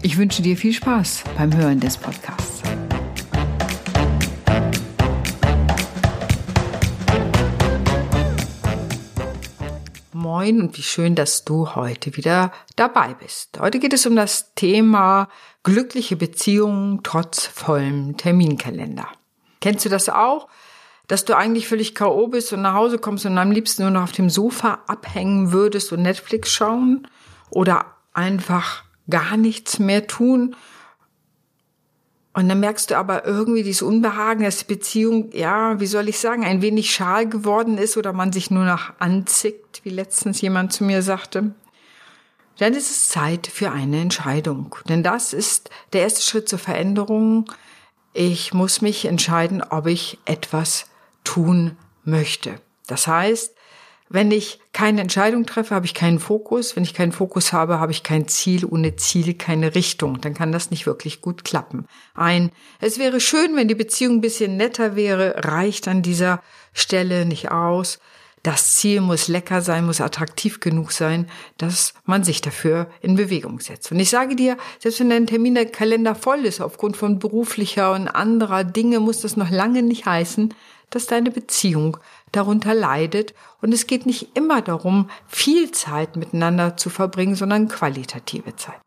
Ich wünsche dir viel Spaß beim Hören des Podcasts. Moin und wie schön, dass du heute wieder dabei bist. Heute geht es um das Thema glückliche Beziehungen trotz vollem Terminkalender. Kennst du das auch? Dass du eigentlich völlig K.O. bist und nach Hause kommst und am liebsten nur noch auf dem Sofa abhängen würdest und Netflix schauen? Oder einfach gar nichts mehr tun. Und dann merkst du aber irgendwie dieses Unbehagen, dass die Beziehung, ja, wie soll ich sagen, ein wenig schal geworden ist oder man sich nur noch anzickt, wie letztens jemand zu mir sagte. Dann ist es Zeit für eine Entscheidung. Denn das ist der erste Schritt zur Veränderung. Ich muss mich entscheiden, ob ich etwas tun möchte. Das heißt, wenn ich keine Entscheidung treffe, habe ich keinen Fokus. Wenn ich keinen Fokus habe, habe ich kein Ziel. Ohne Ziel keine Richtung. Dann kann das nicht wirklich gut klappen. Ein, es wäre schön, wenn die Beziehung ein bisschen netter wäre, reicht an dieser Stelle nicht aus. Das Ziel muss lecker sein, muss attraktiv genug sein, dass man sich dafür in Bewegung setzt. Und ich sage dir, selbst wenn dein Terminkalender voll ist, aufgrund von beruflicher und anderer Dinge, muss das noch lange nicht heißen, dass deine Beziehung darunter leidet. Und es geht nicht immer darum, viel Zeit miteinander zu verbringen, sondern qualitative Zeit.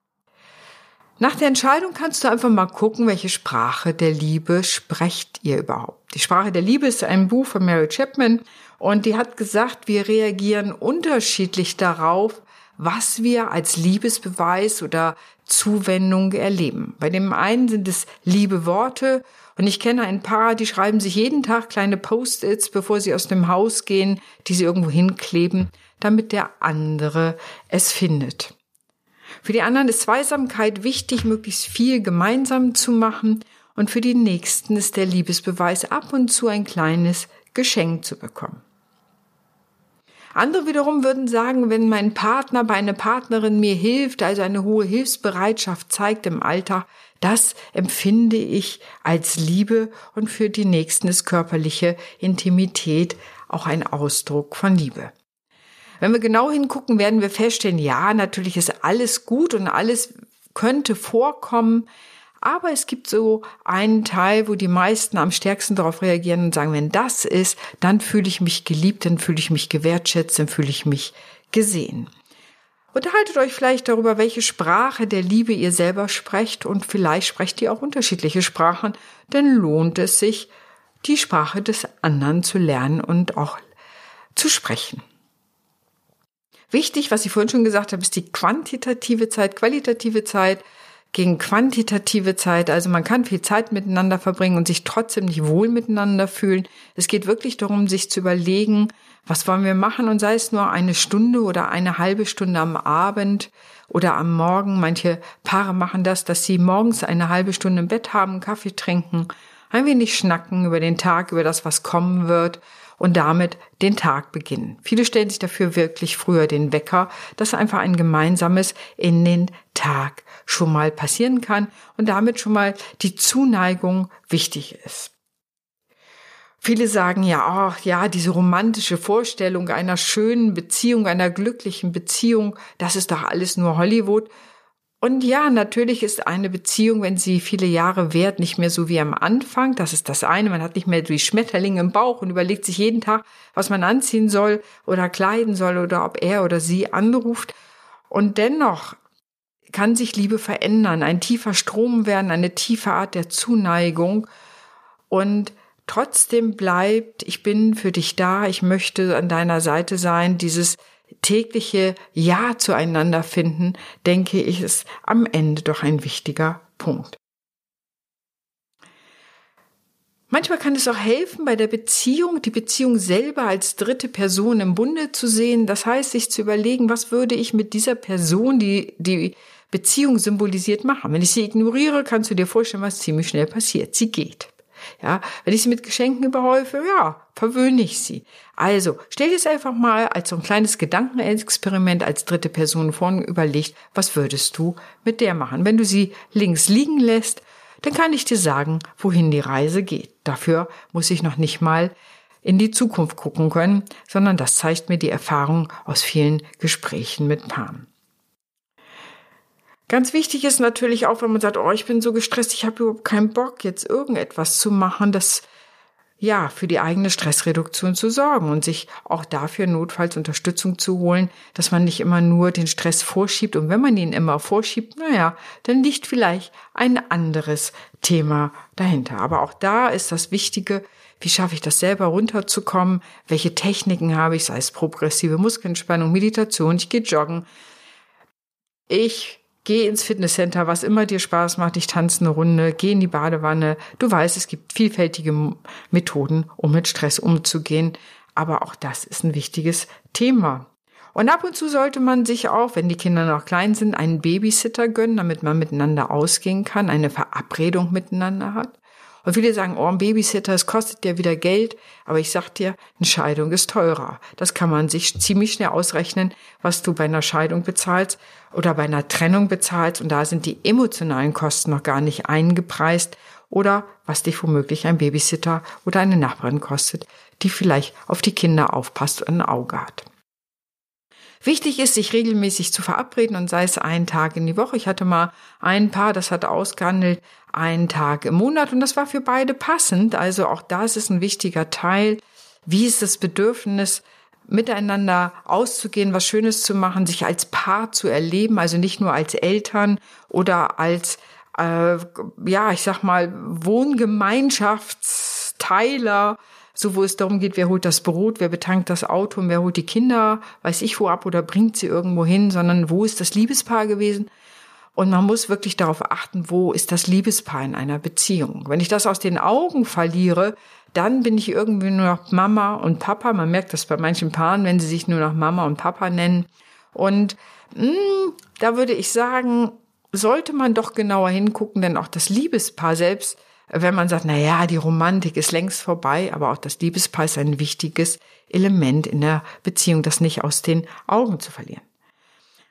Nach der Entscheidung kannst du einfach mal gucken, welche Sprache der Liebe sprecht ihr überhaupt. Die Sprache der Liebe ist ein Buch von Mary Chapman und die hat gesagt, wir reagieren unterschiedlich darauf, was wir als Liebesbeweis oder Zuwendung erleben. Bei dem einen sind es liebe Worte und ich kenne ein paar, die schreiben sich jeden Tag kleine Post-its, bevor sie aus dem Haus gehen, die sie irgendwo hinkleben, damit der andere es findet. Für die anderen ist Zweisamkeit wichtig, möglichst viel gemeinsam zu machen und für die Nächsten ist der Liebesbeweis ab und zu ein kleines Geschenk zu bekommen. Andere wiederum würden sagen, wenn mein Partner bei einer Partnerin mir hilft, also eine hohe Hilfsbereitschaft zeigt im Alltag, das empfinde ich als Liebe und für die Nächsten ist körperliche Intimität auch ein Ausdruck von Liebe. Wenn wir genau hingucken, werden wir feststellen, ja, natürlich ist alles gut und alles könnte vorkommen, aber es gibt so einen Teil, wo die meisten am stärksten darauf reagieren und sagen, wenn das ist, dann fühle ich mich geliebt, dann fühle ich mich gewertschätzt, dann fühle ich mich gesehen. Unterhaltet euch vielleicht darüber, welche Sprache der Liebe ihr selber sprecht und vielleicht sprecht ihr auch unterschiedliche Sprachen, denn lohnt es sich, die Sprache des anderen zu lernen und auch zu sprechen. Wichtig, was ich vorhin schon gesagt habe, ist die quantitative Zeit, qualitative Zeit gegen quantitative Zeit. Also man kann viel Zeit miteinander verbringen und sich trotzdem nicht wohl miteinander fühlen. Es geht wirklich darum, sich zu überlegen, was wollen wir machen und sei es nur eine Stunde oder eine halbe Stunde am Abend oder am Morgen. Manche Paare machen das, dass sie morgens eine halbe Stunde im Bett haben, Kaffee trinken, ein wenig schnacken über den Tag, über das, was kommen wird und damit den Tag beginnen. Viele stellen sich dafür wirklich früher den Wecker, dass einfach ein gemeinsames in den Tag schon mal passieren kann und damit schon mal die Zuneigung wichtig ist. Viele sagen ja, ach ja, diese romantische Vorstellung einer schönen Beziehung, einer glücklichen Beziehung, das ist doch alles nur Hollywood. Und ja, natürlich ist eine Beziehung, wenn sie viele Jahre währt, nicht mehr so wie am Anfang. Das ist das eine. Man hat nicht mehr die Schmetterlinge im Bauch und überlegt sich jeden Tag, was man anziehen soll oder kleiden soll oder ob er oder sie anruft. Und dennoch kann sich Liebe verändern, ein tiefer Strom werden, eine tiefe Art der Zuneigung. Und trotzdem bleibt, ich bin für dich da, ich möchte an deiner Seite sein, dieses tägliche Ja zueinander finden, denke ich, ist am Ende doch ein wichtiger Punkt. Manchmal kann es auch helfen, bei der Beziehung, die Beziehung selber als dritte Person im Bunde zu sehen. Das heißt, sich zu überlegen, was würde ich mit dieser Person, die die Beziehung symbolisiert, machen. Wenn ich sie ignoriere, kannst du dir vorstellen, was ziemlich schnell passiert. Sie geht. Ja, wenn ich sie mit Geschenken überhäufe, ja, verwöhne ich sie. Also, stell dir es einfach mal als so ein kleines Gedankenexperiment als dritte Person vor und überlegt, was würdest du mit der machen? Wenn du sie links liegen lässt, dann kann ich dir sagen, wohin die Reise geht. Dafür muss ich noch nicht mal in die Zukunft gucken können, sondern das zeigt mir die Erfahrung aus vielen Gesprächen mit Paaren. Ganz wichtig ist natürlich auch, wenn man sagt, oh, ich bin so gestresst, ich habe überhaupt keinen Bock, jetzt irgendetwas zu machen, das ja, für die eigene Stressreduktion zu sorgen und sich auch dafür notfalls Unterstützung zu holen, dass man nicht immer nur den Stress vorschiebt. Und wenn man ihn immer vorschiebt, naja, dann liegt vielleicht ein anderes Thema dahinter. Aber auch da ist das Wichtige, wie schaffe ich das selber runterzukommen? Welche Techniken habe ich, sei es progressive Muskelentspannung, Meditation, ich gehe joggen. Ich Geh ins Fitnesscenter, was immer dir Spaß macht. Ich tanze eine Runde, geh in die Badewanne. Du weißt, es gibt vielfältige Methoden, um mit Stress umzugehen. Aber auch das ist ein wichtiges Thema. Und ab und zu sollte man sich auch, wenn die Kinder noch klein sind, einen Babysitter gönnen, damit man miteinander ausgehen kann, eine Verabredung miteinander hat. Und viele sagen, oh, ein Babysitter, es kostet ja wieder Geld. Aber ich sag dir, eine Scheidung ist teurer. Das kann man sich ziemlich schnell ausrechnen, was du bei einer Scheidung bezahlst oder bei einer Trennung bezahlst. Und da sind die emotionalen Kosten noch gar nicht eingepreist. Oder was dich womöglich ein Babysitter oder eine Nachbarin kostet, die vielleicht auf die Kinder aufpasst und ein Auge hat. Wichtig ist, sich regelmäßig zu verabreden und sei es einen Tag in die Woche. Ich hatte mal ein Paar, das hat ausgehandelt, einen Tag im Monat und das war für beide passend. Also auch das ist ein wichtiger Teil. Wie ist das Bedürfnis, miteinander auszugehen, was Schönes zu machen, sich als Paar zu erleben, also nicht nur als Eltern oder als, äh, ja, ich sag mal, Wohngemeinschaftsteiler so wo es darum geht, wer holt das Brot, wer betankt das Auto und wer holt die Kinder, weiß ich wo ab oder bringt sie irgendwo hin, sondern wo ist das Liebespaar gewesen? Und man muss wirklich darauf achten, wo ist das Liebespaar in einer Beziehung. Wenn ich das aus den Augen verliere, dann bin ich irgendwie nur noch Mama und Papa. Man merkt das bei manchen Paaren, wenn sie sich nur noch Mama und Papa nennen. Und mh, hm, da würde ich sagen, sollte man doch genauer hingucken, denn auch das Liebespaar selbst wenn man sagt, na ja, die Romantik ist längst vorbei, aber auch das Liebespaar ist ein wichtiges Element in der Beziehung, das nicht aus den Augen zu verlieren.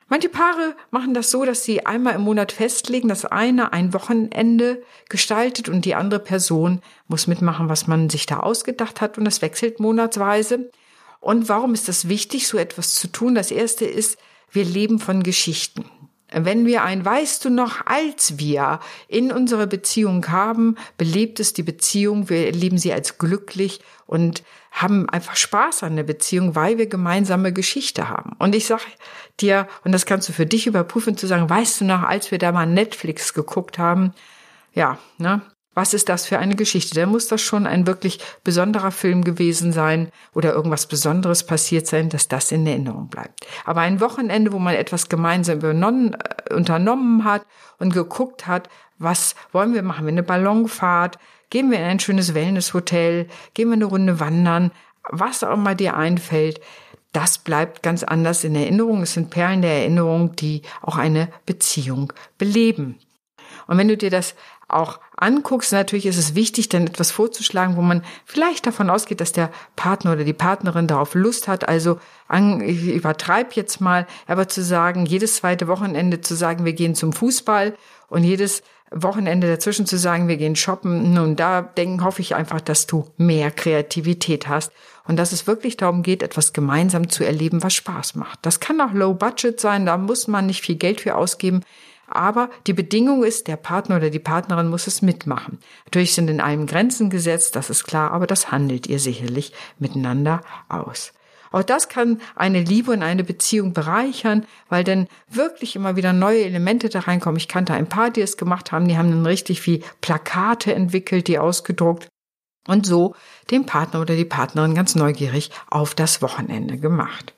Manche Paare machen das so, dass sie einmal im Monat festlegen, dass einer ein Wochenende gestaltet und die andere Person muss mitmachen, was man sich da ausgedacht hat und das wechselt monatsweise. Und warum ist das wichtig, so etwas zu tun? Das erste ist, wir leben von Geschichten. Wenn wir ein Weißt du noch, als wir in unserer Beziehung haben, belebt es die Beziehung, wir erleben sie als glücklich und haben einfach Spaß an der Beziehung, weil wir gemeinsame Geschichte haben. Und ich sage dir, und das kannst du für dich überprüfen, zu sagen, weißt du noch, als wir da mal Netflix geguckt haben, ja, ne, was ist das für eine Geschichte? Da muss das schon ein wirklich besonderer Film gewesen sein oder irgendwas Besonderes passiert sein, dass das in Erinnerung bleibt. Aber ein Wochenende, wo man etwas gemeinsam äh, unternommen hat und geguckt hat, was wollen wir machen? Wir eine Ballonfahrt? Gehen wir in ein schönes Wellnesshotel? Gehen wir eine Runde wandern? Was auch immer dir einfällt, das bleibt ganz anders in Erinnerung. Es sind Perlen der Erinnerung, die auch eine Beziehung beleben. Und wenn du dir das auch anguckst, natürlich ist es wichtig, dann etwas vorzuschlagen, wo man vielleicht davon ausgeht, dass der Partner oder die Partnerin darauf Lust hat. Also ich übertreibe jetzt mal, aber zu sagen, jedes zweite Wochenende zu sagen, wir gehen zum Fußball und jedes Wochenende dazwischen zu sagen, wir gehen shoppen. Nun, da denken, hoffe ich einfach, dass du mehr Kreativität hast und dass es wirklich darum geht, etwas gemeinsam zu erleben, was Spaß macht. Das kann auch Low Budget sein, da muss man nicht viel Geld für ausgeben. Aber die Bedingung ist, der Partner oder die Partnerin muss es mitmachen. Natürlich sind in allem Grenzen gesetzt, das ist klar, aber das handelt ihr sicherlich miteinander aus. Auch das kann eine Liebe und eine Beziehung bereichern, weil dann wirklich immer wieder neue Elemente da reinkommen. Ich kannte ein paar, die es gemacht haben, die haben dann richtig wie Plakate entwickelt, die ausgedruckt und so den Partner oder die Partnerin ganz neugierig auf das Wochenende gemacht.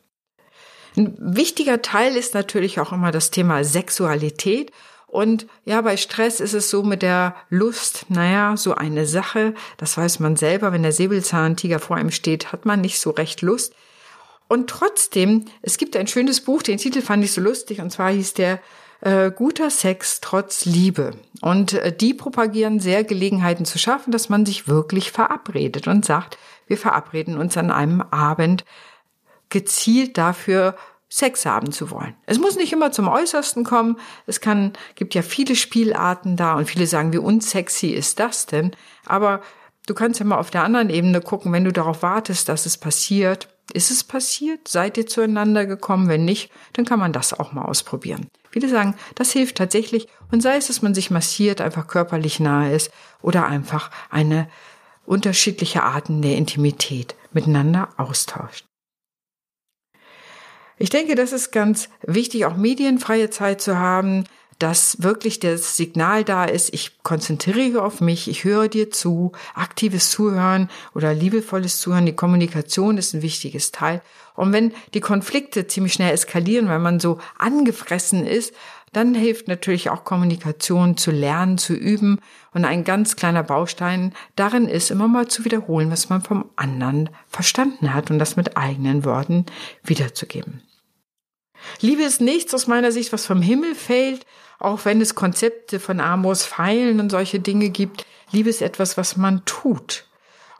Ein wichtiger Teil ist natürlich auch immer das Thema Sexualität. Und ja, bei Stress ist es so mit der Lust, naja, so eine Sache, das weiß man selber, wenn der Säbelzahntiger vor einem steht, hat man nicht so recht Lust. Und trotzdem, es gibt ein schönes Buch, den Titel fand ich so lustig, und zwar hieß der äh, Guter Sex trotz Liebe. Und äh, die propagieren sehr Gelegenheiten zu schaffen, dass man sich wirklich verabredet und sagt, wir verabreden uns an einem Abend gezielt dafür, Sex haben zu wollen. Es muss nicht immer zum Äußersten kommen. Es kann, gibt ja viele Spielarten da und viele sagen, wie unsexy ist das denn? Aber du kannst ja mal auf der anderen Ebene gucken, wenn du darauf wartest, dass es passiert. Ist es passiert? Seid ihr zueinander gekommen? Wenn nicht, dann kann man das auch mal ausprobieren. Viele sagen, das hilft tatsächlich und sei es, dass man sich massiert, einfach körperlich nahe ist oder einfach eine unterschiedliche Arten der Intimität miteinander austauscht. Ich denke, das ist ganz wichtig, auch medienfreie Zeit zu haben, dass wirklich das Signal da ist, ich konzentriere auf mich, ich höre dir zu, aktives Zuhören oder liebevolles Zuhören, die Kommunikation ist ein wichtiges Teil. Und wenn die Konflikte ziemlich schnell eskalieren, weil man so angefressen ist, dann hilft natürlich auch Kommunikation zu lernen, zu üben. Und ein ganz kleiner Baustein darin ist, immer mal zu wiederholen, was man vom anderen verstanden hat und das mit eigenen Worten wiederzugeben. Liebe ist nichts aus meiner Sicht, was vom Himmel fällt, auch wenn es Konzepte von Amos Pfeilen und solche Dinge gibt. Liebe ist etwas, was man tut.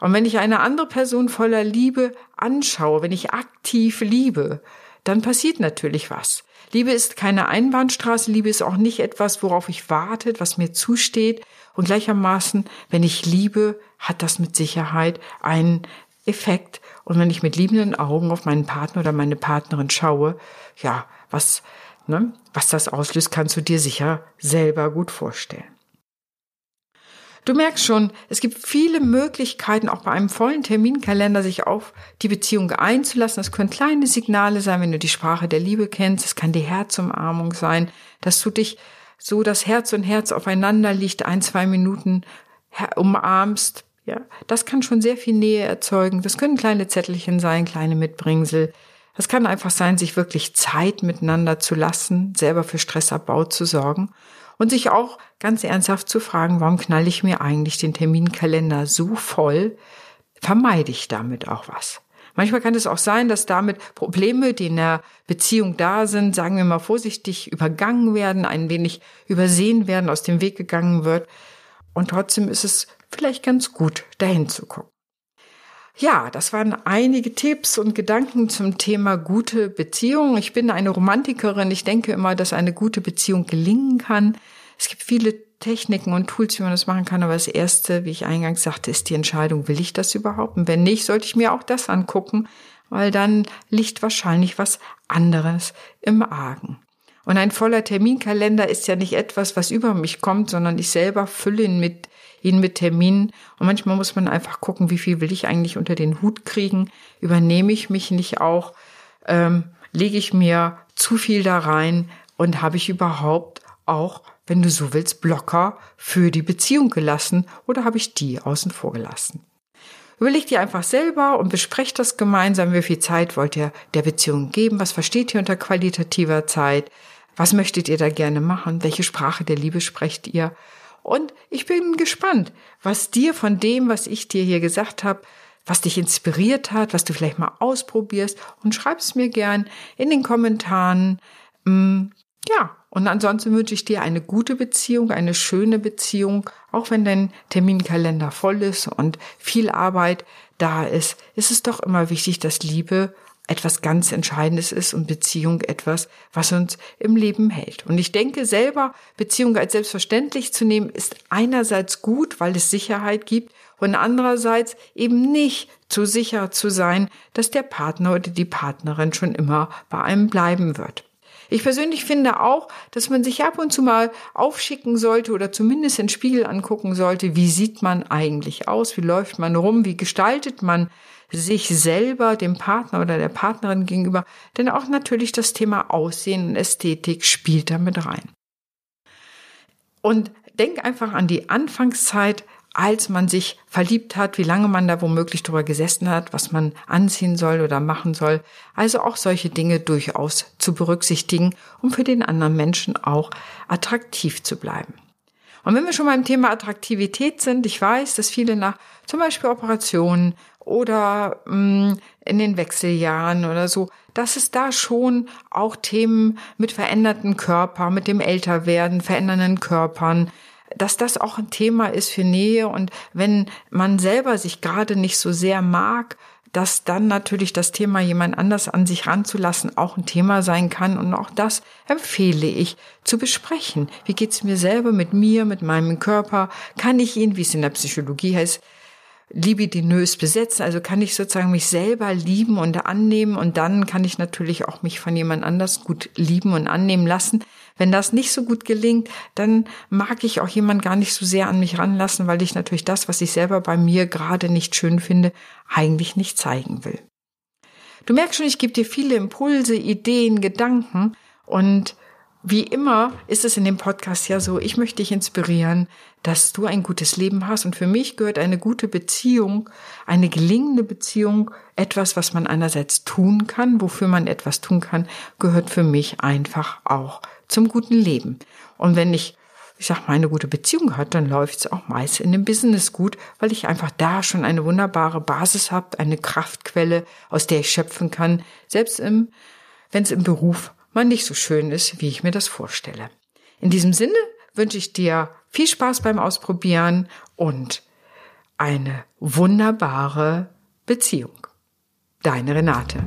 Und wenn ich eine andere Person voller Liebe anschaue, wenn ich aktiv liebe, dann passiert natürlich was. Liebe ist keine Einbahnstraße, Liebe ist auch nicht etwas, worauf ich warte, was mir zusteht. Und gleichermaßen, wenn ich liebe, hat das mit Sicherheit einen Effekt. Und wenn ich mit liebenden Augen auf meinen Partner oder meine Partnerin schaue, ja, was, ne, was das auslöst, kannst du dir sicher selber gut vorstellen. Du merkst schon, es gibt viele Möglichkeiten, auch bei einem vollen Terminkalender sich auf die Beziehung einzulassen. Es können kleine Signale sein, wenn du die Sprache der Liebe kennst. Es kann die Herzumarmung sein, dass du dich so das Herz und Herz aufeinander liegt, ein, zwei Minuten umarmst, ja, das kann schon sehr viel Nähe erzeugen. Das können kleine Zettelchen sein, kleine Mitbringsel. Das kann einfach sein, sich wirklich Zeit miteinander zu lassen, selber für Stressabbau zu sorgen und sich auch ganz ernsthaft zu fragen, warum knall ich mir eigentlich den Terminkalender so voll? Vermeide ich damit auch was? Manchmal kann es auch sein, dass damit Probleme, die in der Beziehung da sind, sagen wir mal vorsichtig, übergangen werden, ein wenig übersehen werden, aus dem Weg gegangen wird. Und trotzdem ist es vielleicht ganz gut, dahin zu gucken. Ja, das waren einige Tipps und Gedanken zum Thema gute Beziehung. Ich bin eine Romantikerin. Ich denke immer, dass eine gute Beziehung gelingen kann. Es gibt viele Techniken und Tools, wie man das machen kann. Aber das erste, wie ich eingangs sagte, ist die Entscheidung, will ich das überhaupt? Und wenn nicht, sollte ich mir auch das angucken, weil dann liegt wahrscheinlich was anderes im Argen. Und ein voller Terminkalender ist ja nicht etwas, was über mich kommt, sondern ich selber fülle ihn mit ihn mit Terminen. Und manchmal muss man einfach gucken, wie viel will ich eigentlich unter den Hut kriegen? Übernehme ich mich nicht auch? Ähm, lege ich mir zu viel da rein? Und habe ich überhaupt auch, wenn du so willst, Blocker für die Beziehung gelassen oder habe ich die außen vor gelassen? Überleg dir einfach selber und besprecht das gemeinsam. Wie viel Zeit wollt ihr der Beziehung geben? Was versteht ihr unter qualitativer Zeit? Was möchtet ihr da gerne machen? Welche Sprache der Liebe sprecht ihr? Und ich bin gespannt, was dir von dem, was ich dir hier gesagt habe, was dich inspiriert hat, was du vielleicht mal ausprobierst und schreib's mir gern in den Kommentaren. Mm, ja, und ansonsten wünsche ich dir eine gute Beziehung, eine schöne Beziehung, auch wenn dein Terminkalender voll ist und viel Arbeit da ist, ist es doch immer wichtig, dass Liebe etwas ganz Entscheidendes ist und Beziehung etwas, was uns im Leben hält. Und ich denke selber, Beziehung als selbstverständlich zu nehmen, ist einerseits gut, weil es Sicherheit gibt und andererseits eben nicht zu sicher zu sein, dass der Partner oder die Partnerin schon immer bei einem bleiben wird. Ich persönlich finde auch, dass man sich ab und zu mal aufschicken sollte oder zumindest den Spiegel angucken sollte, wie sieht man eigentlich aus, wie läuft man rum, wie gestaltet man sich selber, dem Partner oder der Partnerin gegenüber, denn auch natürlich das Thema Aussehen und Ästhetik spielt damit rein. Und denk einfach an die Anfangszeit, als man sich verliebt hat, wie lange man da womöglich drüber gesessen hat, was man anziehen soll oder machen soll. Also auch solche Dinge durchaus zu berücksichtigen, um für den anderen Menschen auch attraktiv zu bleiben. Und wenn wir schon beim Thema Attraktivität sind, ich weiß, dass viele nach zum Beispiel Operationen oder mh, mm, in den Wechseljahren oder so, dass es da schon auch Themen mit veränderten Körper, mit dem Älterwerden, verändernden Körpern, dass das auch ein Thema ist für Nähe und wenn man selber sich gerade nicht so sehr mag, dass dann natürlich das Thema jemand anders an sich ranzulassen auch ein Thema sein kann und auch das empfehle ich zu besprechen. Wie geht's mir selber mit mir, mit meinem Körper? Kann ich ihn, wie es in der Psychologie heißt, libidinös besetzen, also kann ich sozusagen mich selber lieben und annehmen und dann kann ich natürlich auch mich von jemand anders gut lieben und annehmen lassen. Wenn das nicht so gut gelingt, dann mag ich auch jemand gar nicht so sehr an mich ranlassen, weil ich natürlich das, was ich selber bei mir gerade nicht schön finde, eigentlich nicht zeigen will. Du merkst schon, ich gebe dir viele Impulse, Ideen, Gedanken und wie immer ist es in dem Podcast ja so, ich möchte dich inspirieren, dass du ein gutes Leben hast. Und für mich gehört eine gute Beziehung, eine gelingende Beziehung, etwas, was man einerseits tun kann, wofür man etwas tun kann, gehört für mich einfach auch zum guten Leben. Und wenn ich, ich sag mal, eine gute Beziehung hat, dann läuft es auch meist in dem Business gut, weil ich einfach da schon eine wunderbare Basis habe, eine Kraftquelle, aus der ich schöpfen kann, selbst im, wenn es im Beruf mal nicht so schön ist, wie ich mir das vorstelle. In diesem Sinne wünsche ich dir viel Spaß beim Ausprobieren und eine wunderbare Beziehung. Deine Renate.